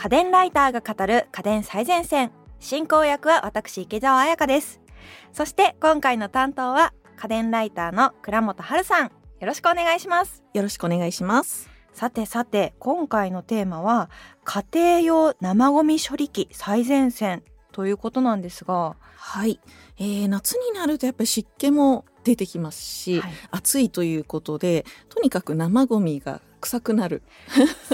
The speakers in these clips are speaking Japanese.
家電ライターが語る家電最前線。進行役は私池澤彩香です。そして今回の担当は家電ライターの倉本春さん。よろしくお願いします。よろしくお願いします。さてさて今回のテーマは家庭用生ゴミ処理機最前線ということなんですが。はい、えー、夏になるとやっぱり湿気も出てきますし、はい、暑いということでとにかく生ゴミが臭くなる。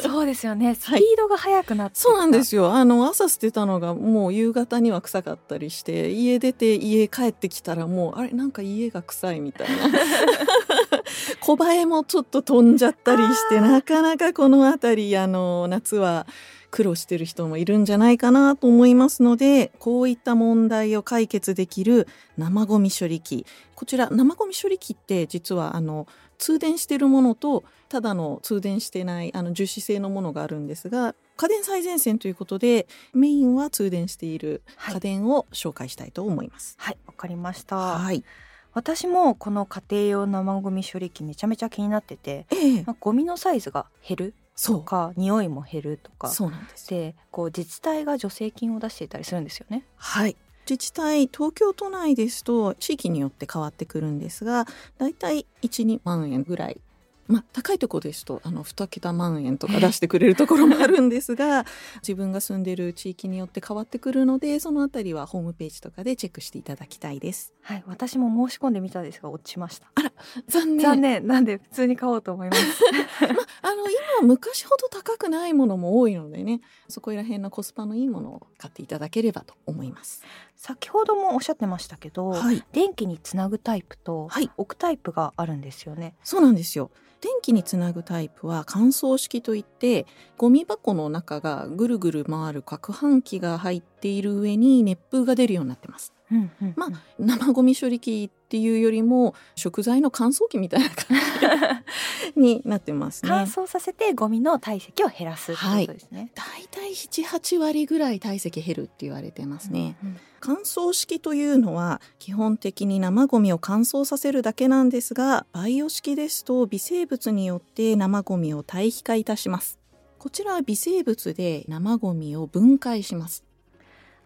そうですよね。スピードが速くなって、はい、そうなんですよ。あの朝捨てたのがもう夕方には臭かったりして家出て家帰ってきたらもうあれなんか家が臭いみたいな。小映えもちょっと飛んじゃったりしてなかなかこの辺りあの夏は苦労してる人もいるんじゃないかなと思いますのでこういった問題を解決できる生ゴミ処理機。こちら生ゴミ処理機って実はあの通電してるものとただの通電してないあの樹脂製のものがあるんですが家電最前線ということでメインは通電している家電を紹介したいと思います。はいわ、はい、かりました。はい。私もこの家庭用生ゴミ処理機めちゃめちゃ気になってて、ええ。まあ、ゴミのサイズが減るとか匂いも減るとか。そうなんですでこう自治体が助成金を出していたりするんですよね。はい自治体東京都内ですと地域によって変わってくるんですがだいたい12万円ぐらいまあ、高いところですとあの2桁万円とか出してくれるところもあるんですが 自分が住んでる地域によって変わってくるのでそのあたりはホームページとかでチェックしていただきたいです。はい、私も申し込んでみたんですが落ちました。あら残念残念なんで普通に買おうと思います。まあ、あの今昔ほど高くないものも多いのでねそこら辺のコスパのいいものを買っていただければと思います。先ほどもおっしゃってましたけど、はい、電気につなぐタイプと置くタイプがあるんですよね。そうなんですよ。電気につなぐタイプは乾燥式といってゴミ箱の中がぐるぐる回る攪拌機が入っている上に熱風が出るようになってます。うんうんうん、まあ生ゴミ処理機っていうよりも食材の乾燥機みたいな感じ になってますね。乾燥させてゴミの体積を減らすってことですね。はい、だいたい7、8割ぐらい体積減るって言われてますね。うんうん、乾燥式というのは基本的に生ゴミを乾燥させるだけなんですが、バイオ式ですと微生物によって生ゴミを堆肥化いたします。こちらは微生物で生ゴミを分解します。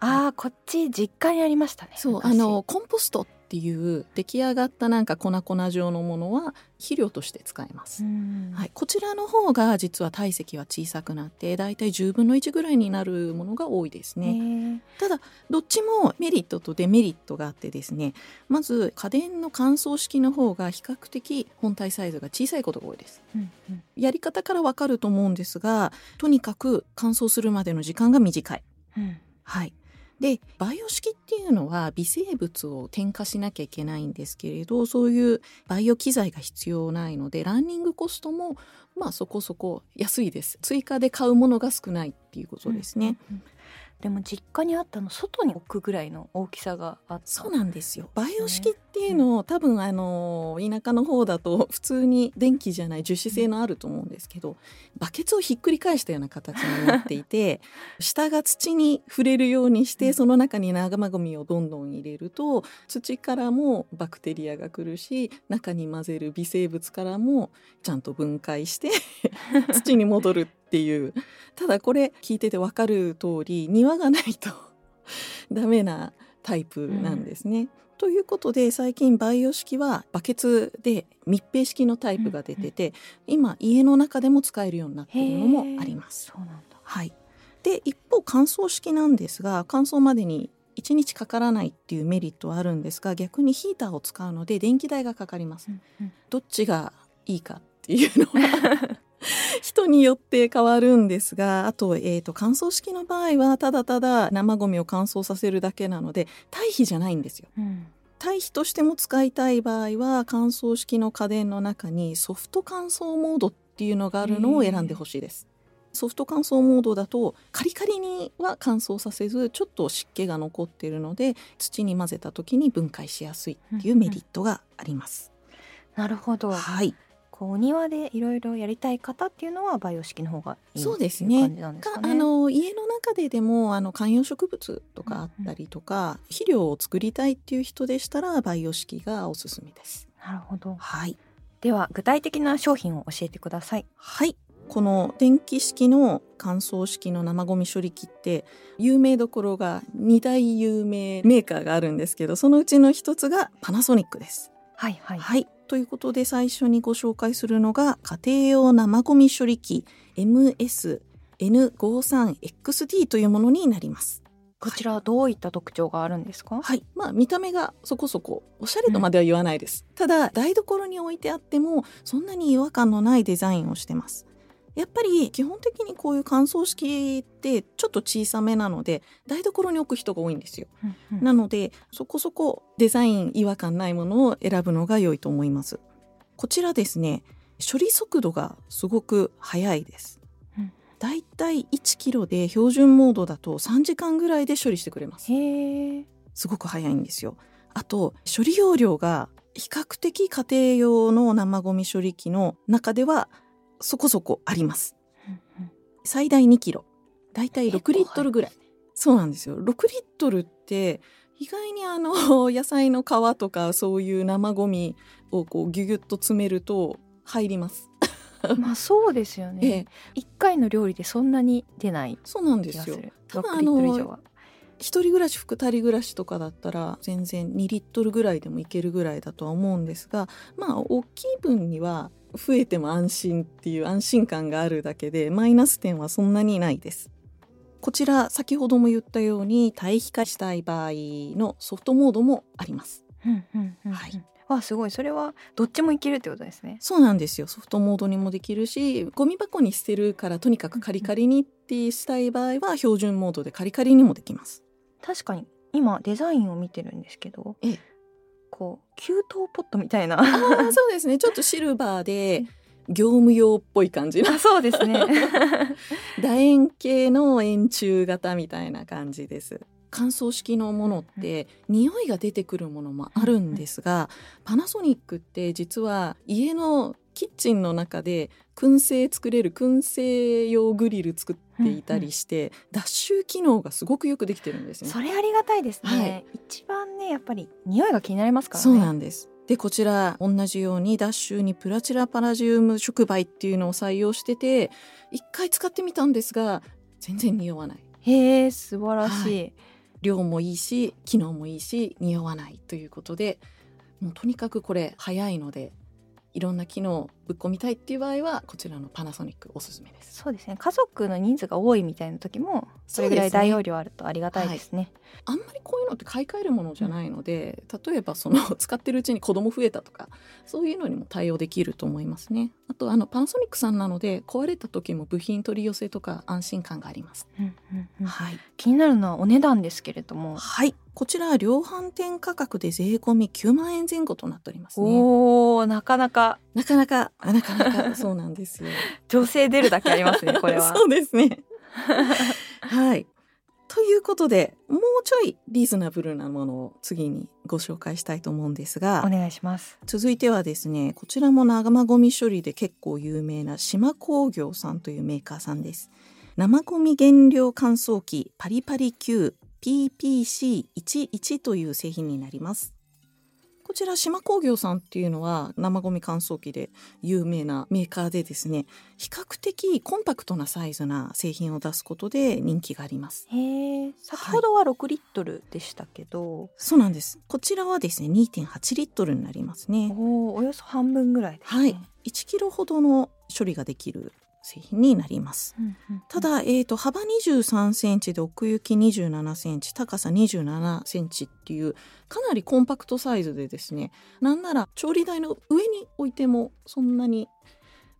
ああ、こっち実家にありましたね。そう、あのコンポストっていう出来上がったなんか粉々状のものは肥料として使えます、はい、こちらの方が実は体積は小さくなってだいたい10分の1ぐらいになるものが多いですね。ただどっちもメリットとデメリットがあってですねまず家電の乾燥式の方が比較的本体サイズが小さいことが多いです、うんうん、やり方からわかると思うんですがとにかく乾燥するまでの時間が短い、うん、はいでバイオ式っていうのは微生物を添加しなきゃいけないんですけれどそういうバイオ機材が必要ないのでランニングコストもまあそこそこ安いです追加で買うものが少ないっていうことですね。うんうんでも実家にあったの外に置くぐらいの大きさがあった。そうなんですよ。バイオ式っていうのを、多分あの田舎の方だと普通に電気じゃない樹脂製のあると思うんですけどバケツをひっくり返したような形になっていて 下が土に触れるようにしてその中に生ゴミをどんどん入れると土からもバクテリアが来るし中に混ぜる微生物からもちゃんと分解して 土に戻るっていうただこれ聞いてて分かる通り庭がないと ダメなタイプなんですね。うん、ということで最近バイオ式はバケツで密閉式のタイプが出てて、うんうん、今家の中でも使えるようになっているのもあります。そうなんだはい、で一方乾燥式なんですが乾燥までに1日かからないっていうメリットはあるんですが逆にヒーターを使うので電気代がかかります。うんうん、どっちがいいかっていうのは 人によって変わるんですがあと,、えーと、乾燥式の場合はただただ生ゴミを乾燥させるだけなので堆肥じゃないんですよ。うん堆肥としても使いたい場合は乾燥式の家電の中にソフト乾燥モードっていうのがあるのを選んでほしいです。ソフト乾燥モードだとカリカリには乾燥させずちょっと湿気が残っているので土に混ぜた時に分解しやすいっていうメリットがあります。うんうん、なるほど。はい。こうお庭でいろいろやりたい方っていうのはバイオ式の方がいいそうですね。ねあの家の中ででもあの観葉植物とかあったりとか、うんうん、肥料を作りたいっていう人でしたらバイオ式がおすすめです。なるほど。はい。では具体的な商品を教えてください。はい。この電気式の乾燥式の生ゴミ処理機って有名どころが2大有名メーカーがあるんですけどそのうちの一つがパナソニックです。はいはい、はい、ということで最初にご紹介するのが家庭用生ゴミ処理機 MS-N53XD というものになります。こちらはどういった特徴があるんですか？はい、まあ見た目がそこそこおしゃれとまでは言わないです、うん、ただ台所に置いてあってもそんなに違和感のないデザインをしてますやっぱり基本的にこういう乾燥式ってちょっと小さめなので台所に置く人が多いんですよ、うんうん、なのでそこそこデザイン違和感ないものを選ぶのが良いと思います。こちらですね処理速度がすごく速いです。だいたい1キロで標準モードだと3時間ぐらいで処理してくれます。すごく早いんですよ。あと処理容量が比較的家庭用の生ゴミ処理機の中ではそこそこあります。最大2キロ。だいたい6リットルぐらい。そうなんですよ。6リットルって意外にあの 野菜の皮とかそういう生ゴミをこうギュギュッと詰めると入ります。まあそうですよね。一、ええ、回の料理でそんなに出ないそうなんですよ。多分あの一人暮らし二人暮らしとかだったら全然2リットルぐらいでもいけるぐらいだとは思うんですがまあ大きい分には増えても安心っていう安心感があるだけでマイナス点はそんなにないです。こちら先ほども言ったように対比化したい場合のソフトモードもあります。はい。わすごいそれはどっちもいけるってことですねそうなんですよソフトモードにもできるしゴミ箱に捨てるからとにかくカリカリにってしたい場合は標準モードでカリカリにもできます確かに今デザインを見てるんですけどええ。こう給湯ポットみたいな。あそうですね。ちょっとシルバーで業務用っぽい感じあそうですね。楕円形の円柱型みたいな感じです。乾燥式のものって匂いが出てくるものもあるんですがパナソニックって実は家のキッチンの中で燻製作れる燻製用グリル作っていたりして、うんうん、脱臭機能がすごくよくできてるんですね。それありがたいですね、はい、一番ねやっぱり匂いが気になりますからね。そうなんです。でこちら同じように脱臭にプラチラパラジウム触媒っていうのを採用してて一回使ってみたんですが全然匂わない。へえ素晴らしい、はい、量もいいし機能もいいし匂わないということでもうとにかくこれ早いのでいろんな機能ぶっ込みたいっていう場合はこちらのパナソニックおすすめです。そうですね。家族の人数が多いみたいな時もそれぐらい大容量あるとありがたいですね、ねはい、あんまりこういうのって買い替えるものじゃないので、うん、例えばその使ってるうちに子供増えたとかそういうのにも対応できると思いますね。あとあのパナソニックさんなので壊れた時も部品取り寄せとか安心感があります、うんうんうん、はい、気になるのはお値段ですけれども。はい。こちら量販店価格で税込み9万円前後となっておりますね。おなかなかなかなかなかなか そうなんですよ。女性出るだけありますねこれは。そうですね。はい。ということでもうちょいリーズナブルなものを次にご紹介したいと思うんですがお願いします続いてはですねこちらも生ゴミ処理で結構有名な島工業さんというメーカーさんです生ゴミ原料乾燥機パリパリ Q PPC11 という製品になります。こちら島工業さんっていうのは生ゴミ乾燥機で有名なメーカーでですね比較的コンパクトなサイズな製品を出すことで人気があります。へえ先ほどは6リットルでしたけど、はい、そうなんです。こちらはですね2.8リットルになりますね。おおよそ半分ぐらいですね。はい。1キロほどの処理ができる製品になります。うんうんうん、ただ、えーと、幅23センチで奥行き27センチ高さ27センチっていうかなりコンパクトサイズでですねなんなら調理台の上に置いてもそんなに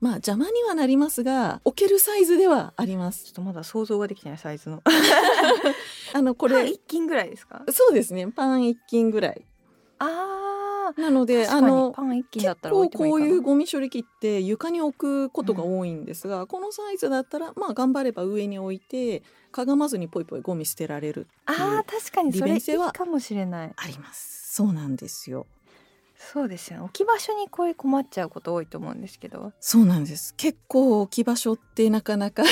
まあ邪魔にはなりますが置けるサイズではあります。ちょっとまだ想像ができないサイズの。あのこれ一斤ぐらいですか？そうですね。パン一斤ぐらい。あなのであのパン一斤だったら結構こういうゴミ処理機って床に置くことが多いんですが、うん、このサイズだったらまあ頑張れば上に置いてかがまずにポイポイゴミ捨てられるあ確かにそれいいかもしれない。あります。そうなんですよ。そうですよ、ね、置き場所にこういう困っちゃうこと多いと思うんですけど。そうなんです。結構置き場所ってなかなか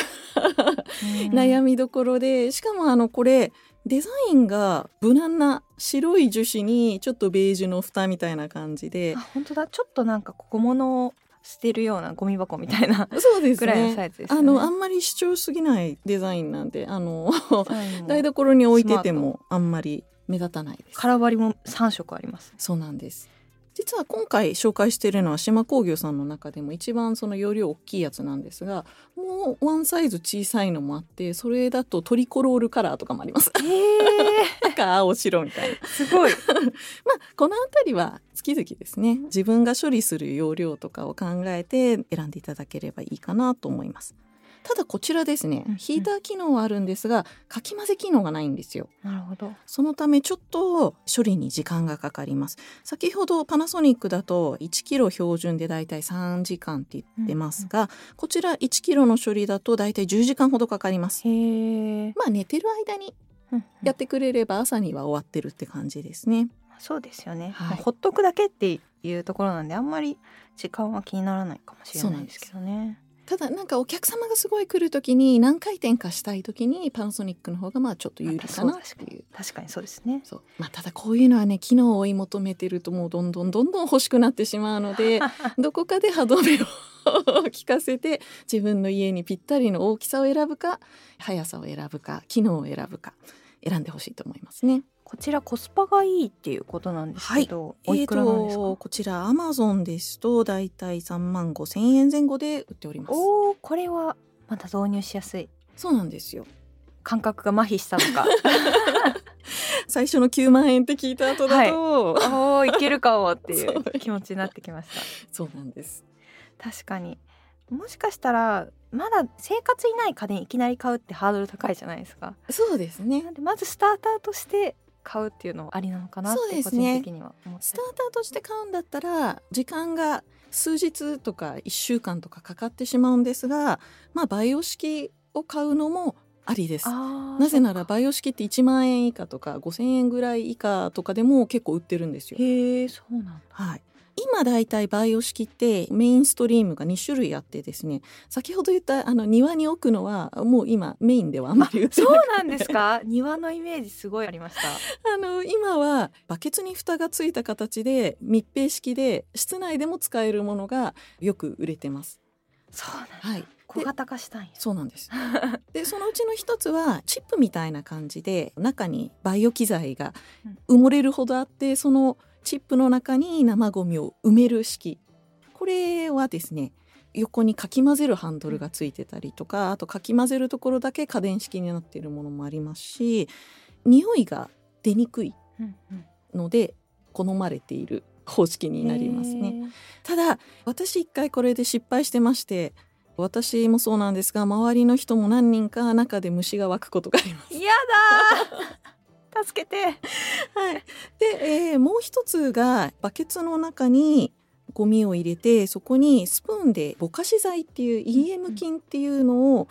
悩みどころでしかもあのこれデザインが無難な白い樹脂にちょっとベージュの蓋みたいな感じで。あ本当だ。ちょっとなんか小物捨てるようなゴミ箱みたいなそうですぐらいのサイズです、ね、あのあんまり主張すぎないデザインなんであの台所に置いててもあんまり目立たないです。空張りも3色あります。そうなんです実は今回紹介しているのは島工業さんの中でも一番その容量大きいやつなんですがもうワンサイズ小さいのもあってそれだとトリコロールカラーとかもあります。へえ赤 青白みたいな。すごい。まあこの辺りは月々ですね自分が処理する容量とかを考えて選んでいただければいいかなと思います。ただこちらですね、ヒーター機能はあるんですがかき混ぜ機能がないんですよ。なるほど。そのためちょっと処理に時間がかかります。先ほどパナソニックだと1キロ標準でだいたい3時間って言ってますが、うんうん、こちら1キロの処理だとだいたい10時間ほどかかります。へまあ寝てる間にやってくれれば朝には終わってるって感じですね、そうですよね、はい、ほっとくだけっていうところなんであんまり時間は気にならないかもしれないですけどねただなんかお客様がすごい来る時に何回転かしたい時にパナソニックの方がまあちょっと有利かなっていう。確かにそうですね。そう、まあ、ただこういうのはね機能を追い求めてるともうどんどんどんどん欲しくなってしまうので どこかで歯止めを 聞かせて自分の家にぴったりの大きさを選ぶか速さを選ぶか機能を選ぶか選んでほしいと思いますね。こちらコスパがいいっていうことなんですけど、はい、えーとこちらアマゾンですとだいたい3万5千円前後で売っております。おおこれはまた導入しやすい。そうなんですよ。感覚が麻痺したのか。最初の9万円って聞いた後だと、はい、おおいけるかもっていう 気持ちになってきました。そうなんです。確かに。もしかしたらまだ生活いない家電いきなり買うってハードル高いじゃないですか。そうですね。まずスターターとして買うっていうのありなのかなって個人的には思って、スターターとして買うんだったら時間が数日とか1週間とかかかってしまうんですがまあ培養式を買うのもありです。なぜなら培養式って1万円以下とか5,000円ぐらい以下とかでも結構売ってるんですよ。へえそうなんだ、はい、今だいたいバイオ式ってメインストリームが2種類あってですね先ほど言ったあの庭に置くのはもう今メインではあんまりそうなんですか？庭のイメージすごいありました。あの今はバケツに蓋がついた形で密閉式で室内でも使えるものがよく売れてます。そうなんはい。小型化したんそうなんです。でそのうちの一つはチップみたいな感じで中にバイオ機材が埋もれるほどあってそのチップの中に生ゴミを埋める式これはですね横にかき混ぜるハンドルがついてたりとかあとかき混ぜるところだけ家電式になっているものもありますし匂いが出にくいので好まれている方式になりますね。ただ私一回これで失敗してまして私もそうなんですが周りの人も何人か中で虫が湧くことがあります。やだ助けて。はい。で、えー、もう一つがバケツの中にゴミを入れてそこにスプーンでぼかし剤っていう EM 菌っていうのを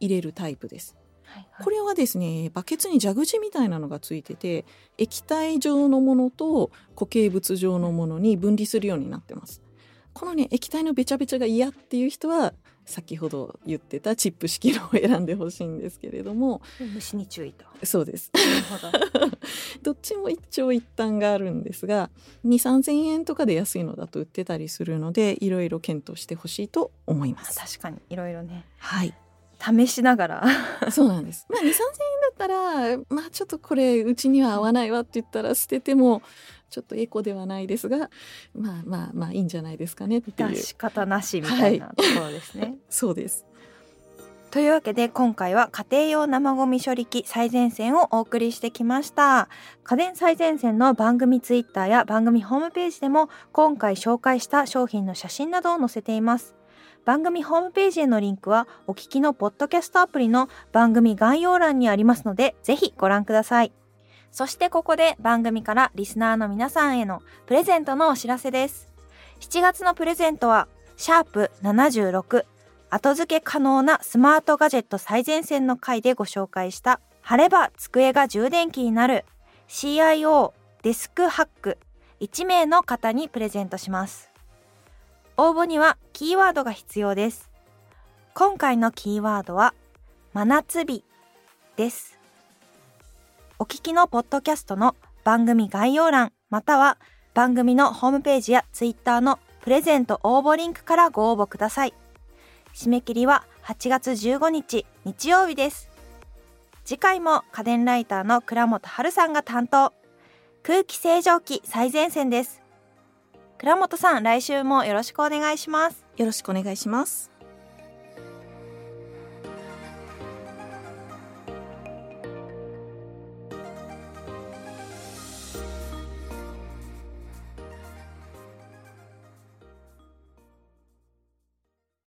入れるタイプです。はいはい、これはですねバケツに蛇口みたいなのがついてて液体状のものと固形物状のものに分離するようになってます。このね液体のべちゃべちゃが嫌っていう人は先ほど言ってたチップ式のを選んでほしいんですけれども。虫に注意と。そうです。ど。っちも一長一短があるんですが2 3 0 0円とかで安いのだと売ってたりするのでいろいろ検討してほしいと思います。確かに。いろいろね。はい。試しながら。そうなんです。まあ2 3 0 0円だったらまあちょっとこれうちには合わないわって言ったら捨ててもちょっとエコではないですがまあまあまあいいんじゃないですかねっていう。仕方なしみたいなところですね、はい、そうです。というわけで今回は家庭用生ゴミ処理機最前線をお送りしてきました。家電最前線の番組ツイッターや番組ホームページでも今回紹介した商品の写真などを載せています。番組ホームページへのリンクはお聞きのポッドキャストアプリの番組概要欄にありますのでぜひご覧くださいそしてここで番組からリスナーの皆さんへのプレゼントのお知らせです。7月のプレゼントは、シャープ76、後付け可能なスマートガジェット最前線の回でご紹介した、貼れば机が充電器になる CIO デスクハック1名の方にプレゼントします。応募にはキーワードが必要です。今回のキーワードは、真夏日です。お聞きのポッドキャストの番組概要欄または番組のホームページやツイッターのプレゼント応募リンクからご応募ください。締め切りは8月15日日曜日です。次回も家電ライターの倉本春さんが担当。空気清浄機最前線です。倉本さん来週もよろしくお願いします。よろしくお願いします。